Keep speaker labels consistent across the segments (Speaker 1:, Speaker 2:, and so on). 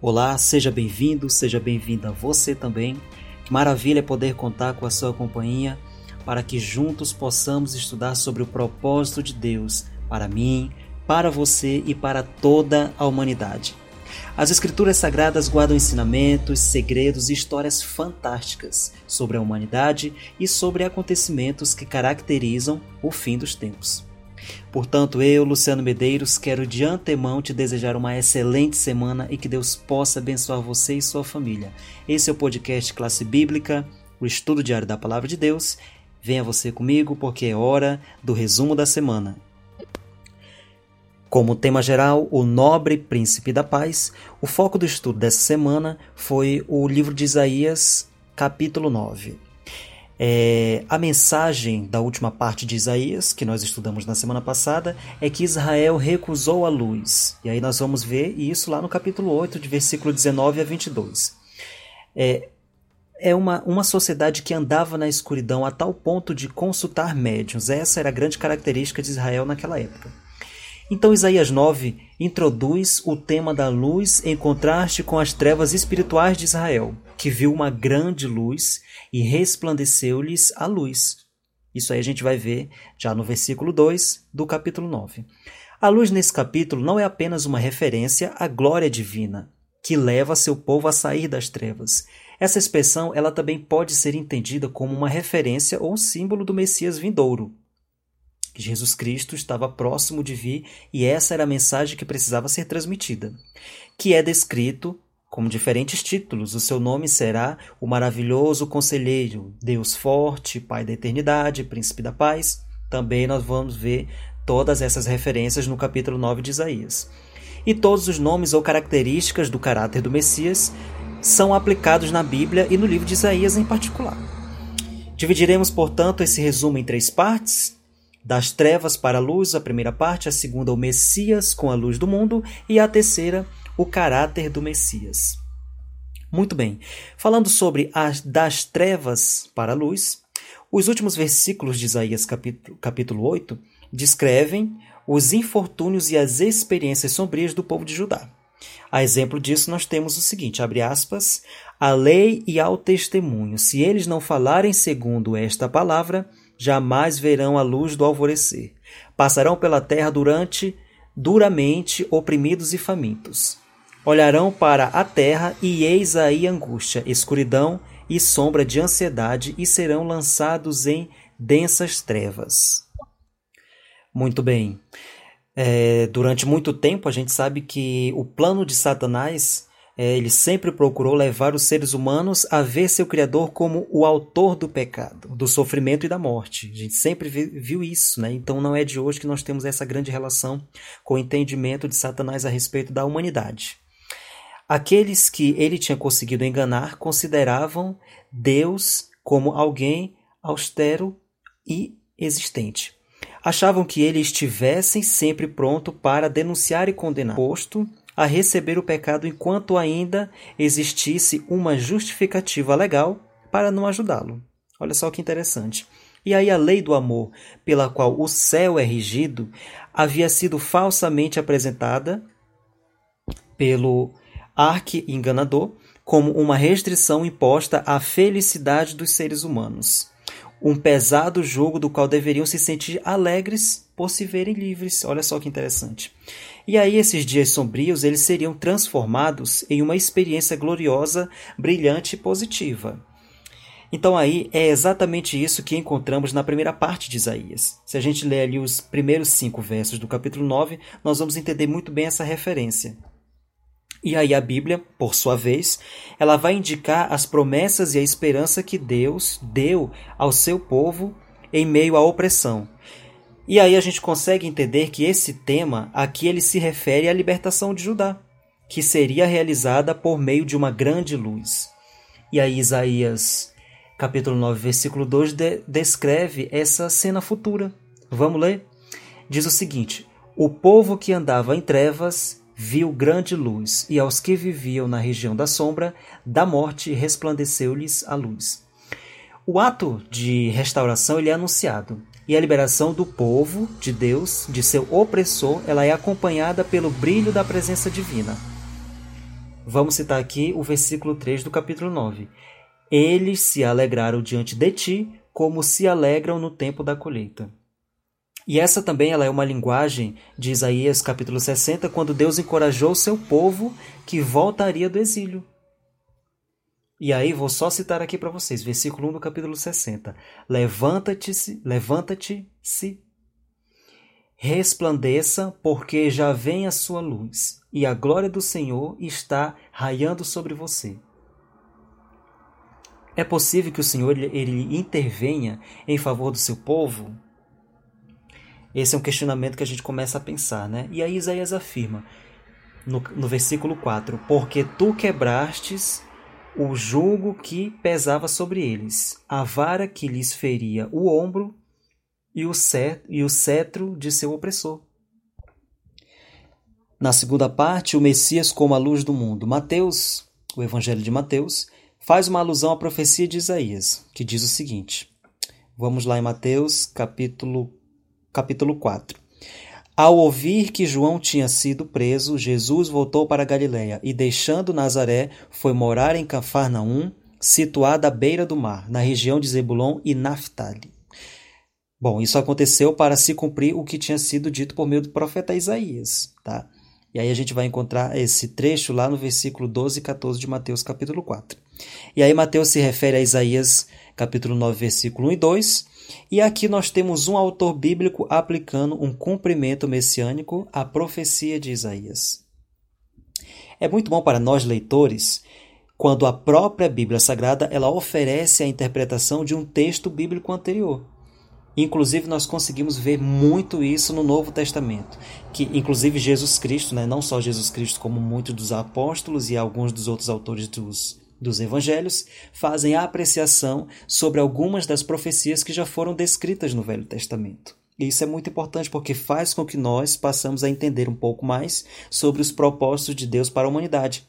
Speaker 1: Olá, seja bem-vindo, seja bem-vinda você também. Maravilha poder contar com a sua companhia para que juntos possamos estudar sobre o propósito de Deus para mim, para você e para toda a humanidade. As Escrituras Sagradas guardam ensinamentos, segredos e histórias fantásticas sobre a humanidade e sobre acontecimentos que caracterizam o fim dos tempos. Portanto, eu, Luciano Medeiros, quero de antemão te desejar uma excelente semana e que Deus possa abençoar você e sua família. Esse é o podcast Classe Bíblica, o estudo diário da Palavra de Deus. Venha você comigo porque é hora do resumo da semana. Como tema geral, o nobre príncipe da paz, o foco do estudo dessa semana foi o livro de Isaías, capítulo 9. É, a mensagem da última parte de Isaías, que nós estudamos na semana passada, é que Israel recusou a luz. E aí nós vamos ver isso lá no capítulo 8, de versículo 19 a 22. É, é uma, uma sociedade que andava na escuridão a tal ponto de consultar médiuns. Essa era a grande característica de Israel naquela época. Então Isaías 9 introduz o tema da luz em contraste com as trevas espirituais de Israel, que viu uma grande luz e resplandeceu-lhes a luz. Isso aí a gente vai ver já no versículo 2 do capítulo 9. A luz nesse capítulo não é apenas uma referência à glória divina, que leva seu povo a sair das trevas. Essa expressão ela também pode ser entendida como uma referência ou símbolo do Messias vindouro, Jesus Cristo estava próximo de vir e essa era a mensagem que precisava ser transmitida, que é descrito com diferentes títulos. O seu nome será o maravilhoso conselheiro, Deus forte, Pai da eternidade, Príncipe da paz. Também nós vamos ver todas essas referências no capítulo 9 de Isaías. E todos os nomes ou características do caráter do Messias são aplicados na Bíblia e no livro de Isaías em particular. Dividiremos, portanto, esse resumo em três partes. Das trevas para a luz, a primeira parte, a segunda, o Messias com a luz do mundo, e a terceira, o caráter do Messias. Muito bem, falando sobre as das trevas para a luz, os últimos versículos de Isaías capítulo, capítulo 8 descrevem os infortúnios e as experiências sombrias do povo de Judá. A exemplo disso, nós temos o seguinte: abre aspas, a lei e ao testemunho, se eles não falarem segundo esta palavra, jamais verão a luz do alvorecer. Passarão pela terra durante duramente oprimidos e famintos. Olharão para a terra e eis aí angústia, escuridão e sombra de ansiedade e serão lançados em densas trevas. Muito bem. É, durante muito tempo a gente sabe que o plano de Satanás ele sempre procurou levar os seres humanos a ver seu Criador como o autor do pecado, do sofrimento e da morte. A gente sempre viu isso, né? Então não é de hoje que nós temos essa grande relação com o entendimento de Satanás a respeito da humanidade. Aqueles que ele tinha conseguido enganar consideravam Deus como alguém austero e existente. Achavam que ele estivesse sempre pronto para denunciar e condenar, posto a receber o pecado enquanto ainda existisse uma justificativa legal para não ajudá-lo. Olha só que interessante. E aí a lei do amor, pela qual o céu é regido, havia sido falsamente apresentada pelo arque-enganador como uma restrição imposta à felicidade dos seres humanos. Um pesado jogo do qual deveriam se sentir alegres por se verem livres. Olha só que interessante. E aí esses dias sombrios eles seriam transformados em uma experiência gloriosa, brilhante e positiva. Então aí é exatamente isso que encontramos na primeira parte de Isaías. Se a gente ler ali os primeiros cinco versos do capítulo 9, nós vamos entender muito bem essa referência. E aí a Bíblia, por sua vez, ela vai indicar as promessas e a esperança que Deus deu ao seu povo em meio à opressão. E aí a gente consegue entender que esse tema aqui ele se refere à libertação de Judá, que seria realizada por meio de uma grande luz. E aí Isaías, capítulo 9, versículo 2 de descreve essa cena futura. Vamos ler? Diz o seguinte: O povo que andava em trevas viu grande luz, e aos que viviam na região da sombra da morte resplandeceu-lhes a luz. O ato de restauração ele é anunciado e a liberação do povo de Deus, de seu opressor, ela é acompanhada pelo brilho da presença divina. Vamos citar aqui o versículo 3 do capítulo 9. Eles se alegraram diante de ti, como se alegram no tempo da colheita. E essa também ela é uma linguagem de Isaías capítulo 60, quando Deus encorajou seu povo que voltaria do exílio. E aí vou só citar aqui para vocês, versículo 1 do capítulo 60. Levanta-te, levanta-te, se resplandeça, porque já vem a sua luz, e a glória do Senhor está raiando sobre você. É possível que o Senhor ele, intervenha em favor do seu povo? Esse é um questionamento que a gente começa a pensar, né? E aí Isaías afirma, no, no versículo 4, Porque tu quebrastes o jugo que pesava sobre eles, a vara que lhes feria o ombro e o, e o cetro de seu opressor. Na segunda parte, o Messias como a luz do mundo. Mateus, o Evangelho de Mateus, faz uma alusão à profecia de Isaías, que diz o seguinte. Vamos lá em Mateus, capítulo, capítulo 4. Ao ouvir que João tinha sido preso, Jesus voltou para Galiléia e, deixando Nazaré, foi morar em Cafarnaum, situada à beira do mar, na região de Zebulon e Naphtali. Bom, isso aconteceu para se cumprir o que tinha sido dito por meio do profeta Isaías, tá? E aí a gente vai encontrar esse trecho lá no versículo 12 e 14 de Mateus capítulo 4. E aí Mateus se refere a Isaías capítulo 9, versículo 1 e 2, e aqui nós temos um autor bíblico aplicando um cumprimento messiânico à profecia de Isaías. É muito bom para nós leitores quando a própria Bíblia Sagrada ela oferece a interpretação de um texto bíblico anterior. Inclusive, nós conseguimos ver muito isso no Novo Testamento. Que, inclusive, Jesus Cristo, né, não só Jesus Cristo, como muitos dos apóstolos e alguns dos outros autores dos, dos evangelhos, fazem a apreciação sobre algumas das profecias que já foram descritas no Velho Testamento. E isso é muito importante porque faz com que nós passamos a entender um pouco mais sobre os propósitos de Deus para a humanidade.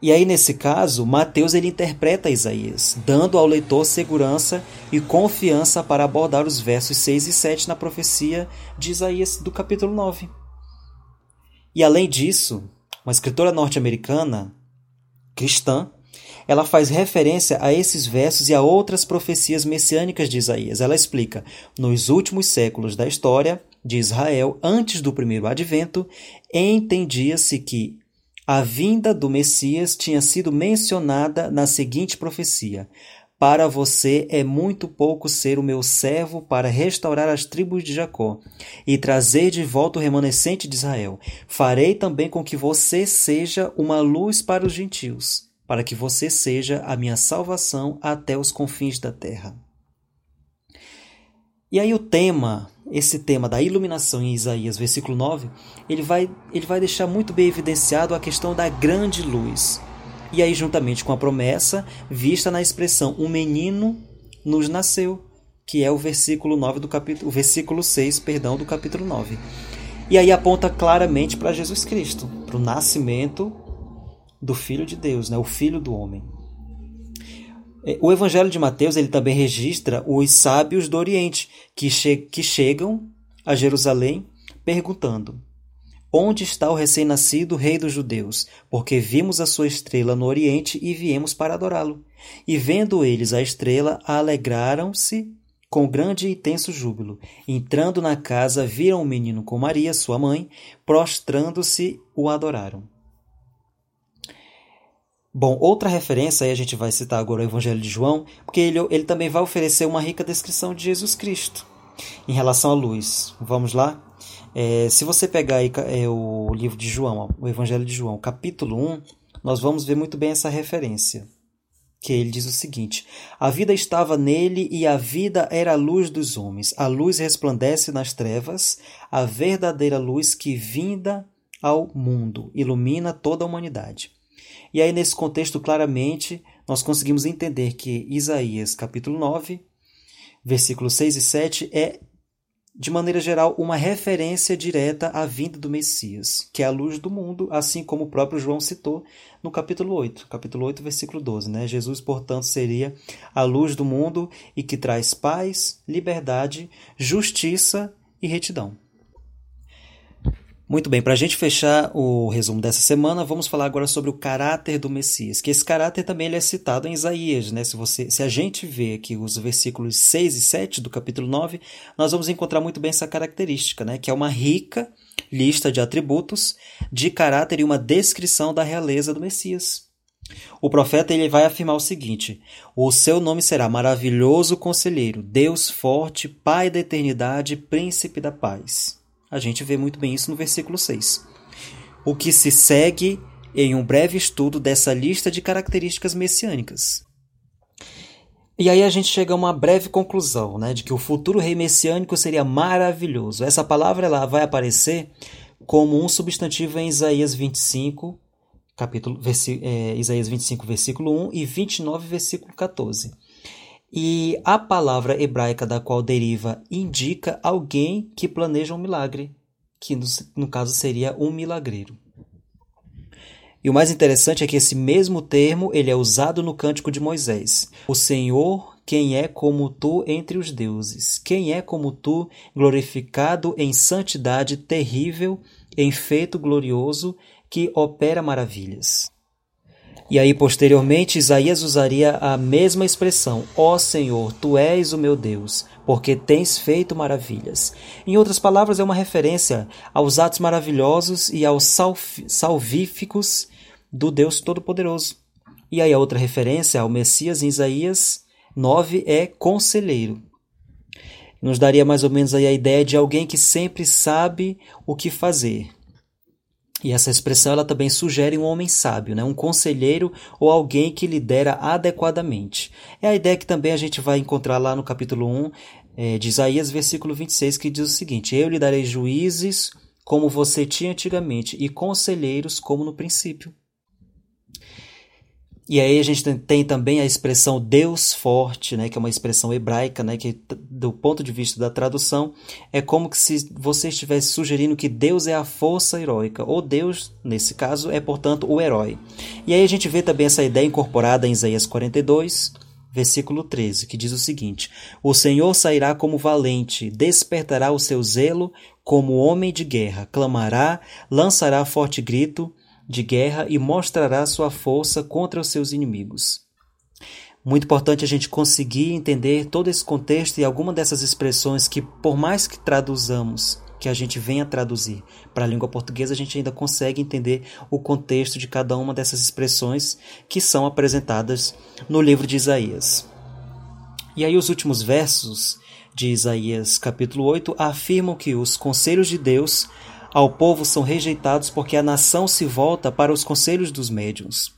Speaker 1: E aí, nesse caso, Mateus ele interpreta Isaías, dando ao leitor segurança e confiança para abordar os versos 6 e 7 na profecia de Isaías do capítulo 9. E além disso, uma escritora norte-americana, cristã, ela faz referência a esses versos e a outras profecias messiânicas de Isaías. Ela explica: nos últimos séculos da história de Israel, antes do primeiro advento, entendia-se que a vinda do Messias tinha sido mencionada na seguinte profecia: Para você é muito pouco ser o meu servo para restaurar as tribos de Jacó e trazer de volta o remanescente de Israel. Farei também com que você seja uma luz para os gentios, para que você seja a minha salvação até os confins da terra. E aí o tema esse tema da iluminação em Isaías, versículo 9, ele vai, ele vai deixar muito bem evidenciado a questão da grande luz. E aí, juntamente com a promessa vista na expressão um menino nos nasceu, que é o versículo 9 do capítulo, o versículo 6, perdão, do capítulo 9. E aí aponta claramente para Jesus Cristo, para o nascimento do Filho de Deus, né, o Filho do homem. É, o Evangelho de Mateus ele também registra os sábios do Oriente que, che que chegam a Jerusalém perguntando: Onde está o recém-nascido Rei dos Judeus? Porque vimos a sua estrela no Oriente e viemos para adorá-lo. E vendo eles a estrela, alegraram-se com grande e intenso júbilo. Entrando na casa, viram o menino com Maria, sua mãe, prostrando-se, o adoraram. Bom, outra referência, aí a gente vai citar agora o Evangelho de João, porque ele, ele também vai oferecer uma rica descrição de Jesus Cristo em relação à luz. Vamos lá? É, se você pegar aí, é, o livro de João, o Evangelho de João, capítulo 1, nós vamos ver muito bem essa referência. Que ele diz o seguinte: A vida estava nele e a vida era a luz dos homens. A luz resplandece nas trevas, a verdadeira luz que vinda ao mundo ilumina toda a humanidade. E aí, nesse contexto, claramente, nós conseguimos entender que Isaías, capítulo 9, versículos 6 e 7, é, de maneira geral, uma referência direta à vinda do Messias, que é a luz do mundo, assim como o próprio João citou no capítulo 8, capítulo 8, versículo 12. Né? Jesus, portanto, seria a luz do mundo e que traz paz, liberdade, justiça e retidão. Muito bem, para a gente fechar o resumo dessa semana, vamos falar agora sobre o caráter do Messias, que esse caráter também ele é citado em Isaías, né? Se, você, se a gente vê aqui os versículos 6 e 7 do capítulo 9, nós vamos encontrar muito bem essa característica, né? Que é uma rica lista de atributos de caráter e uma descrição da realeza do Messias. O profeta ele vai afirmar o seguinte: O seu nome será maravilhoso conselheiro, Deus forte, Pai da eternidade, príncipe da paz. A gente vê muito bem isso no versículo 6. O que se segue em um breve estudo dessa lista de características messiânicas. E aí a gente chega a uma breve conclusão, né, de que o futuro rei messiânico seria maravilhoso. Essa palavra ela vai aparecer como um substantivo em Isaías 25, capítulo, versi, é, Isaías 25, versículo 1 e 29, versículo 14. E a palavra hebraica da qual deriva indica alguém que planeja um milagre, que no, no caso seria um milagreiro. E o mais interessante é que esse mesmo termo ele é usado no cântico de Moisés. O Senhor, quem é como tu entre os deuses? Quem é como tu, glorificado em santidade terrível, em feito glorioso, que opera maravilhas? E aí, posteriormente, Isaías usaria a mesma expressão: Ó oh Senhor, tu és o meu Deus, porque tens feito maravilhas. Em outras palavras, é uma referência aos atos maravilhosos e aos salvíficos do Deus Todo-Poderoso. E aí, a outra referência ao Messias em Isaías 9 é conselheiro. Nos daria mais ou menos aí a ideia de alguém que sempre sabe o que fazer, e essa expressão ela também sugere um homem sábio, né? um conselheiro ou alguém que lidera adequadamente. É a ideia que também a gente vai encontrar lá no capítulo 1 é, de Isaías, versículo 26, que diz o seguinte: Eu lhe darei juízes como você tinha antigamente, e conselheiros como no princípio. E aí a gente tem também a expressão Deus forte, né, que é uma expressão hebraica, né, que do ponto de vista da tradução é como que se você estivesse sugerindo que Deus é a força heróica, ou Deus, nesse caso, é portanto o herói. E aí a gente vê também essa ideia incorporada em Isaías 42, versículo 13, que diz o seguinte: O Senhor sairá como valente, despertará o seu zelo como homem de guerra, clamará, lançará forte grito, de guerra e mostrará sua força contra os seus inimigos. Muito importante a gente conseguir entender todo esse contexto e alguma dessas expressões que, por mais que traduzamos, que a gente venha traduzir para a língua portuguesa, a gente ainda consegue entender o contexto de cada uma dessas expressões que são apresentadas no livro de Isaías. E aí, os últimos versos de Isaías, capítulo 8, afirmam que os conselhos de Deus ao povo são rejeitados porque a nação se volta para os conselhos dos médiuns,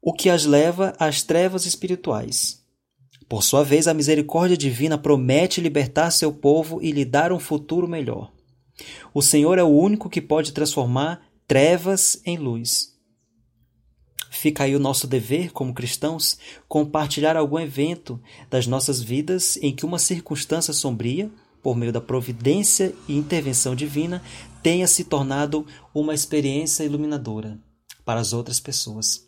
Speaker 1: o que as leva às trevas espirituais. Por sua vez, a misericórdia divina promete libertar seu povo e lhe dar um futuro melhor. O Senhor é o único que pode transformar trevas em luz. Fica aí o nosso dever, como cristãos, compartilhar algum evento das nossas vidas em que uma circunstância sombria por meio da providência e intervenção divina, tenha se tornado uma experiência iluminadora para as outras pessoas.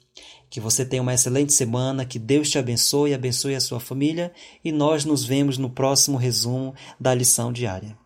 Speaker 1: Que você tenha uma excelente semana, que Deus te abençoe e abençoe a sua família, e nós nos vemos no próximo resumo da lição diária.